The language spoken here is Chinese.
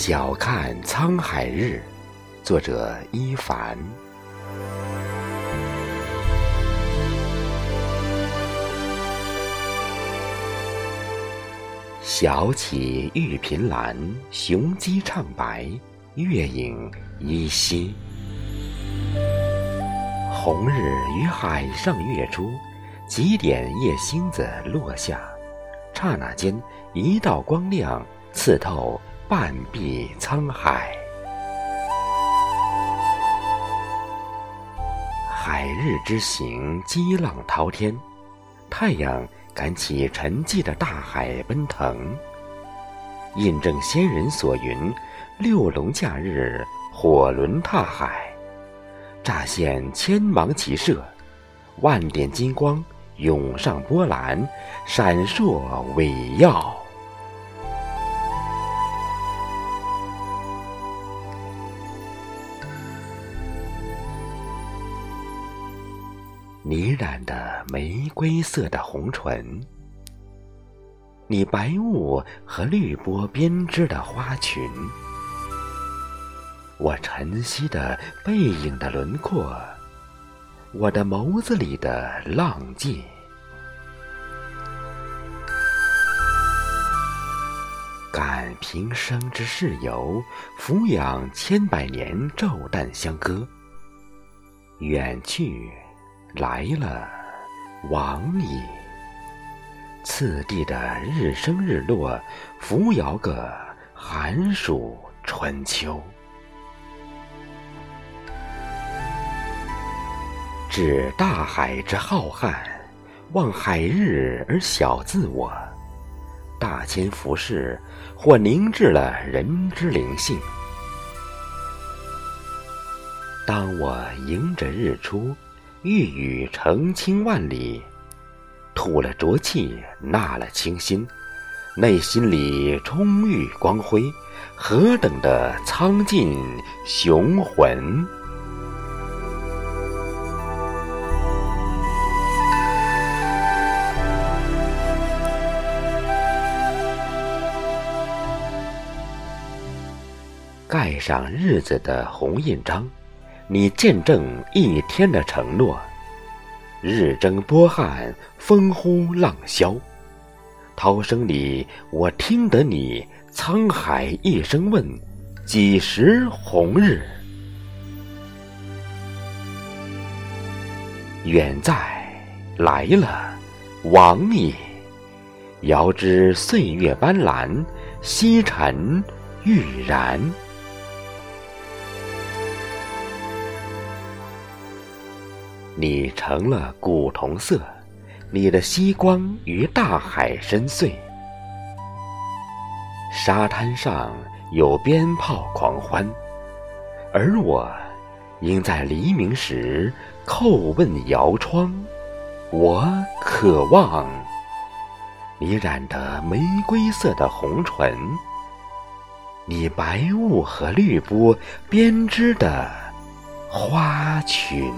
晓看沧海日，作者伊凡。晓起玉屏栏，雄鸡唱白，月影依稀。红日与海上月出，几点夜星子落下，刹那间，一道光亮刺透。半壁沧海，海日之行，激浪滔天。太阳赶起沉寂的大海奔腾，印证先人所云：“六龙假日，火轮踏海，乍现千芒齐射，万点金光涌上波澜，闪烁伟耀。”你染的玫瑰色的红唇，你白雾和绿波编织的花裙，我晨曦的背影的轮廓，我的眸子里的浪迹，感平生之事由，抚养千百年昼旦相歌，远去。来了，往矣。次第的日升日落，扶摇个寒暑春秋。指大海之浩瀚，望海日而晓自我。大千浮世，或凝滞了人之灵性。当我迎着日出。玉宇澄清万里，吐了浊气，纳了清新，内心里充裕光辉，何等的苍劲雄浑！盖上日子的红印章。你见证一天的承诺，日蒸波撼，风呼浪啸，涛声里，我听得你沧海一声问：几时红日？远在，来了，往矣。遥知岁月斑斓，西沉欲然。你成了古铜色，你的曦光与大海深邃。沙滩上有鞭炮狂欢，而我应在黎明时叩问摇窗。我渴望你染得玫瑰色的红唇，你白雾和绿波编织的花裙。